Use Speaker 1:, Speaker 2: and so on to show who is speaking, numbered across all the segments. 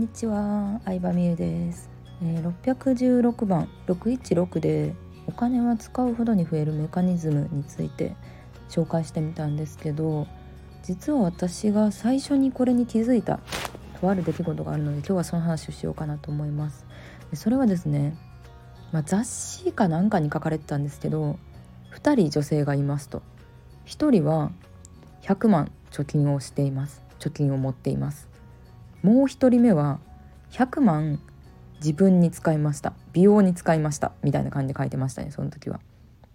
Speaker 1: んにちは、相葉美優です、えー、616番616でお金は使うほどに増えるメカニズムについて紹介してみたんですけど実は私が最初にこれに気づいたとある出来事があるので今日はその話をしようかなと思います。それはですね、まあ、雑誌かなんかに書かれてたんですけど2人女性がいますと。1人は100万貯金をしています。貯金を持っています。もう一人目は100万自分に使いました。美容に使いました。みたいな感じで書いてましたねその時は。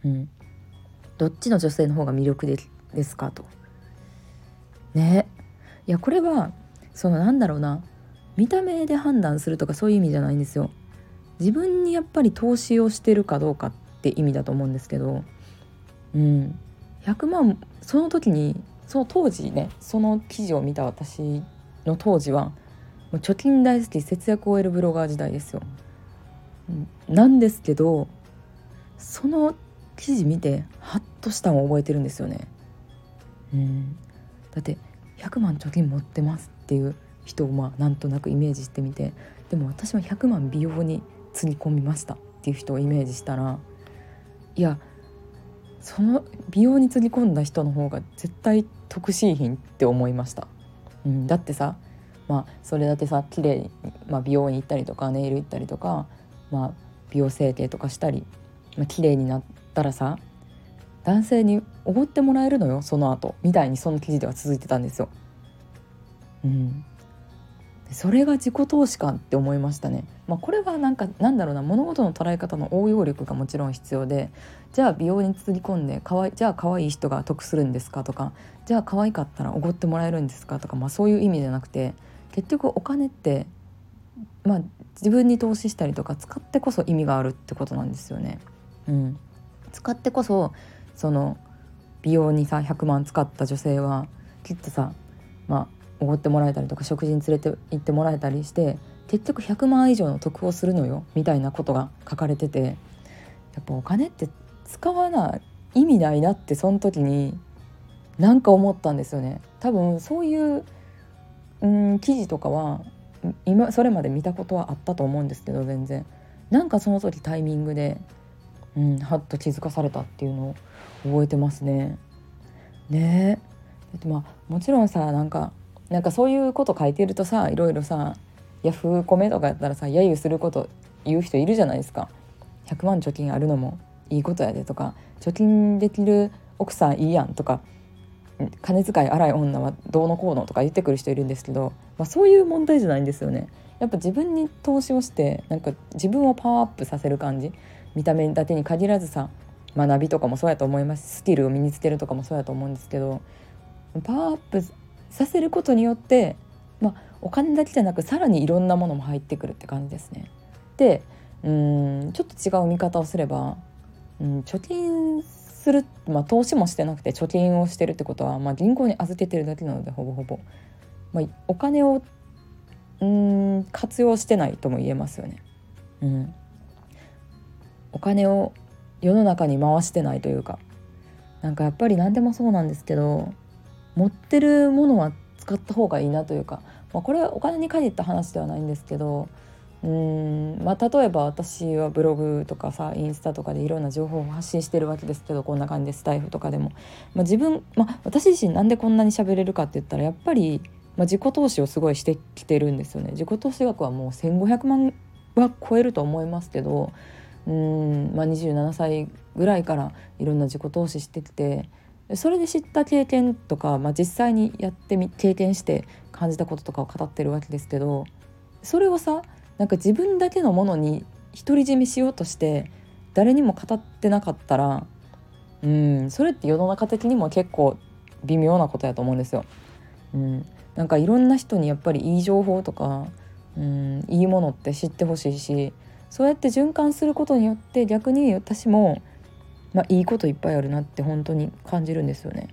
Speaker 1: うん、どっちの女性の方が魅力でですかと。ね。いやこれはそのなんだろうな。見た目で判断するとかそういう意味じゃないんですよ。自分にやっぱり投資をしてるかどうかって意味だと思うんですけど、うん、100万その時にその当時ねその記事を見た私の当時はもう貯金大好き節約を終えるブロガー時代ですよ。なんですけどその記事見てハッとしたのを覚えてるんですよね。うんだって100万貯金持ってますっていう人をまあなんとなくイメージしてみてでも私は100万美容につぎ込みましたっていう人をイメージしたらいやその美容につぎ込んだ人の方が絶対得しい品って思いました。うん、だってさまあそれだってさ綺麗に、まあ、美容院行ったりとかネイル行ったりとか、まあ、美容整形とかしたり、まあ綺麗になったらさ男性におごってもらえるのよその後。みたいにその記事では続いてたんですよ。うん、それが自己投資かって思いましたね。まあ、これはなんかなんだろうな物事の捉え方の応用力がもちろん必要でじゃあ美容につぎ込んでかわいじゃあ可愛い人が得するんですかとかじゃあ可愛かったらおごってもらえるんですかとか、まあ、そういう意味じゃなくて結局お金って、まあ、自分に投資したりとか使ってこそ意味があるってことなんですよね。うん、使ってこそその美容にさ100万使った女性はきっとさまあおごってもらえたりとか食事に連れて行ってもらえたりして結局100万以上の得をするのよみたいなことが書かれててやっぱお金って使わない意味ないなってその時になんか思ったんですよね多分そういう、うん、記事とかは今それまで見たことはあったと思うんですけど全然なんかその時タイミングで、うん、はっと気づかされたっていうのを覚えてますね。ねえ。まあもちろんさなんかなんかそういうこと書いてるとさいろいろさヤフーコメとかやったらさ揶揄すること言う人いるじゃないですか100万貯金あるのもいいことやでとか貯金できる奥さんいいやんとか金遣い荒い女はどうのこうのとか言ってくる人いるんですけど、まあ、そういう問題じゃないんですよね。やっぱ自分に投資をしてなんか自分をパワーアップさせる感じ見た目だけに限らずさ学びとかもそうやと思いますスキルを身につけるとかもそうやと思うんですけどパワーアップさせることによって、まあ、お金だけじゃなくさらにいろんなものも入ってくるって感じですね。でうんちょっと違う見方をすれば、うん、貯金する、まあ、投資もしてなくて貯金をしてるってことは、まあ、銀行に預けてるだけなのでほぼほぼ、まあ、お金をうん活用してないとも言えますよね。うん、お金を世の中に回してないというかなんかやっぱり何でもそうなんですけど持ってるものは使った方がいいなというか、まあ、これはお金に限った話ではないんですけどうんまあ、例えば私はブログとかさインスタとかでいろんな情報を発信してるわけですけどこんな感じでスタイフとかでも、まあ、自分、まあ、私自身なんでこんなに喋れるかって言ったらやっぱり、まあ、自己投資をすごいしてきてるんですよね。自己投資額はもう1,500万は超えると思いますけどうん、まあ、27歳ぐらいからいろんな自己投資してきてそれで知った経験とか、まあ、実際にやってみ経験して感じたこととかを語ってるわけですけどそれをさなんか自分だけのものに独り占めしようとして誰にも語ってなかったらうんそれって世の中的にも結構微妙なことやと思うんですよ。うん、なんかいろんな人にやっぱりいい情報とかうんいいものって知ってほしいしそうやって循環することによって逆に私もまあ、いいこといっぱいあるなって本当に感じるんですよね。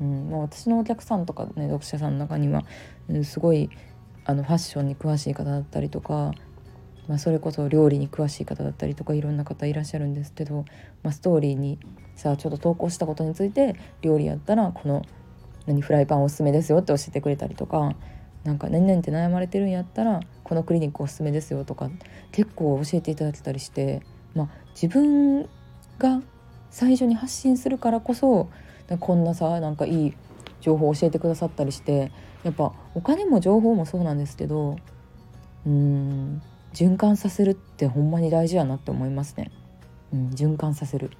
Speaker 1: うんまあ、私のお客さんとかね読者さんの中には、うん、すごいあのファッションに詳しい方だったりとか、まあ、それこそ料理に詳しい方だったりとかいろんな方いらっしゃるんですけど、まあ、ストーリーにさあちょっと投稿したことについて料理やったらこの何フライパンおすすめですよって教えてくれたりとかなんか何々って悩まれてるんやったらこのクリニックおすすめですよとか結構教えていただけたりして、まあ、自分が最初に発信するからこそこんなさなんかいい情報を教えてくださったりしてやっぱお金も情報もそうなんですけどうん循環させるってほんまに大事やなって思いますね。うん、循環させる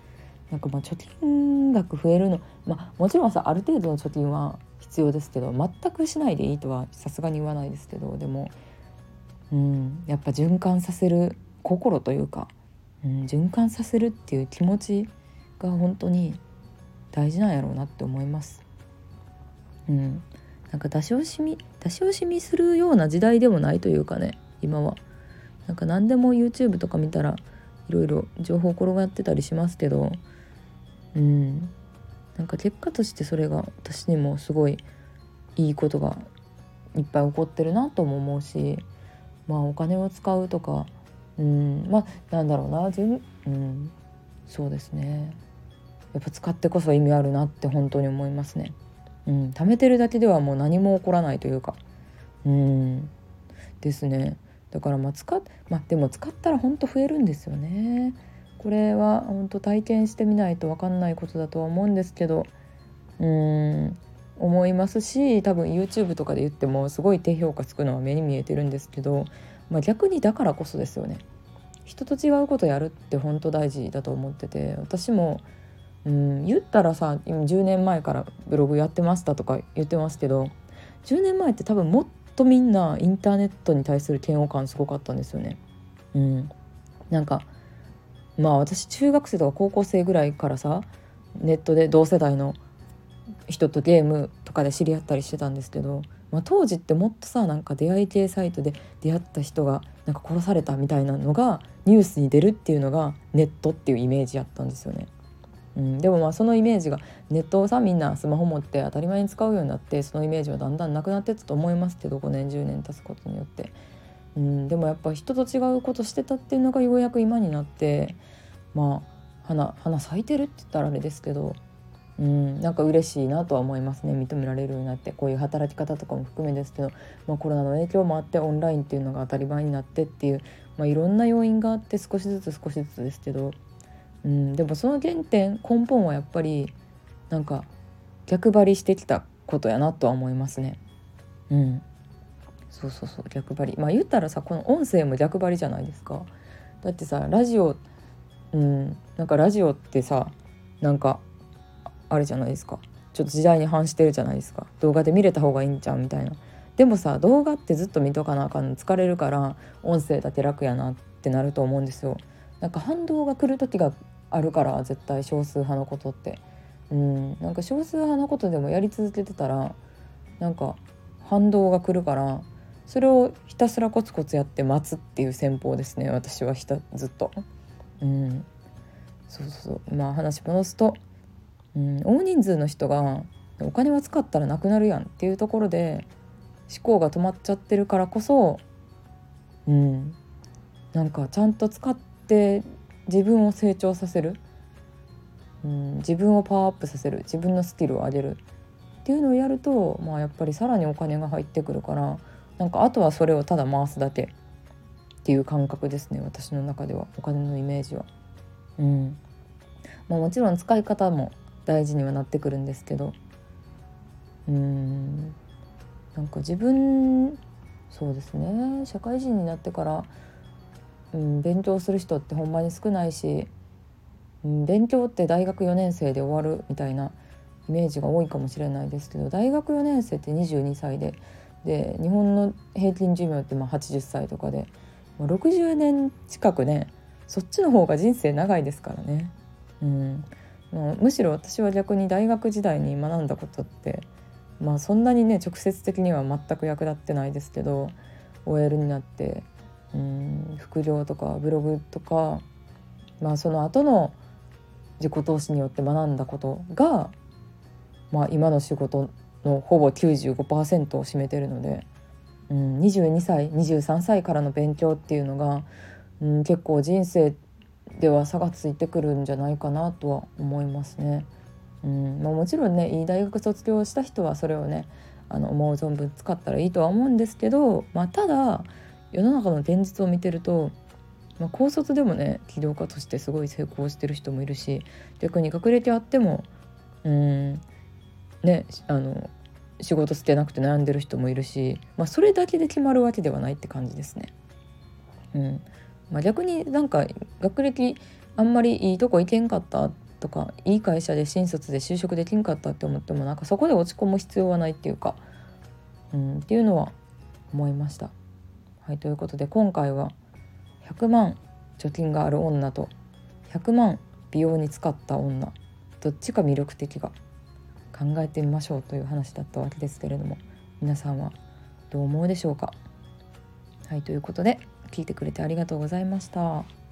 Speaker 1: なんかまあ貯金額増えるのまあもちろんさある程度の貯金は必要ですけど全くしないでいいとはさすがに言わないですけどでもうんやっぱ循環させる心というか、うん、循環させるっていう気持ちが本当に大事なんやろうなって思います。うん、なんか出し惜しみ出し惜しみするような時代でもないというかね今は。なんか何でも YouTube とか見たらいろいろ情報転がってたりしますけどうんなんか結果としてそれが私にもすごいいいことがいっぱい起こってるなとも思うしまあお金を使うとかうんまあなんだろうな自分うんそうですね。やっぱ使ってこそ意味あるなって本当に思いますね。うん、貯めてるだけではもう何も起こらないというか。うん。ですね。だからまあ使っまあでも使ったらほんと増えるんですよね。これは本当体験してみないと分かんないことだとは思うんですけど。うん。思いますし多分 YouTube とかで言ってもすごい低評価つくのは目に見えてるんですけど、まあ、逆にだからこそですよね。人と違うことやるって本当大事だと思ってて私もうん言ったらさ今10年前からブログやってましたとか言ってますけど10年前って多分もっとみんなインターネットに対する嫌悪感すごかったんですよね。うん、なんかまあ私中学生とか高校生ぐらいからさネットで同世代の人とゲームとかで知り合ったりしてたんですけど、まあ、当時ってもっとさなんか出会い系サイトで出会った人がなんか殺されたみたいなのがニュースに出るっていうのがネットっていうイメージやったんですよね。うん、でもまあそのイメージがネットをさみんなスマホ持って当たり前に使うようになってそのイメージはだんだんなくなってったと思いますけど5年10年経つことによって、うん、でもやっぱ人と違うことしてたっていうのがようやく今になってまあ花花咲いてるって言ったらあれですけど、うん、なんか嬉しいなとは思いますね認められるようになってこういう働き方とかも含めですけど、まあ、コロナの影響もあってオンラインっていうのが当たり前になってっていう、まあ、いろんな要因があって少しずつ少しずつですけどうん、でもその原点根本はやっぱりなんか逆張りしてきたことやなとは思いますね。うん、そうそうそう逆張りまあ言ったらさこの音声も逆張りじゃないですか。だってさラジオうんなんかラジオってさなんかあれじゃないですか。ちょっと時代に反してるじゃないですか。動画で見れた方がいいんちゃうみたいな。でもさ動画ってずっと見とかなあかんの。疲れるから音声だけ楽やなってなると思うんですよ。なんか反動が来る時があるから絶対少数派のことって。うん。なんか少数派のことでもやり続けてたらなんか反動が来るからそれをひたすらコツコツやって待つっていう戦法ですね。私はひたずっと。うん。そうそう。まあ話戻すと、うん、大人数の人がお金は使ったらなくなるやんっていうところで思考が止まっちゃってるからこそうんなんかちゃんと使って自分を成長させる、うん、自分をパワーアップさせる自分のスキルを上げるっていうのをやると、まあ、やっぱりさらにお金が入ってくるからなんかあとはそれをただ回すだけっていう感覚ですね私の中ではお金のイメージは。うんまあ、もちろん使い方も大事にはなってくるんですけど。うん。なんか自分そうですね。社会人になってからうん、勉強する人ってほんまに少ないし、うん、勉強って大学4年生で終わるみたいなイメージが多いかもしれないですけど大学4年生って22歳でで日本の平均寿命ってまあ80歳とかで、ま、60年近くねそっちの方が人生長いですからね。うん、むしろ私は逆に大学時代に学んだことってまあそんなにね直接的には全く役立ってないですけど OL になってうん副業とかブログとか、まあ、その後の自己投資によって学んだことが、まあ、今の仕事のほぼ95%を占めてるので、うん、22歳23歳からの勉強っていうのが、うん、結構人生では差がついてくるんじゃないかなとは思いますね。うんまあ、もちろんねいい大学卒業した人はそれをねあの思う存分使ったらいいとは思うんですけど、まあ、ただ世の中の現実を見てると、まあ、高卒でもね起業家としてすごい成功してる人もいるし逆に学歴あってもうんねあの仕事捨てなくて悩んでる人もいるし、まあ、それだけで決まるわけではないって感じですね。うんまあ、逆になんか学歴あんまりいいとこ行けんかったとかいい会社で新卒で就職できんかったって思ってもなんかそこで落ち込む必要はないっていうか、うん、っていうのは思いました。はいということで今回は100万貯金がある女と100万美容に使った女どっちが魅力的か考えてみましょうという話だったわけですけれども皆さんはどう思うでしょうかはいということで聞いてくれてありがとうございました。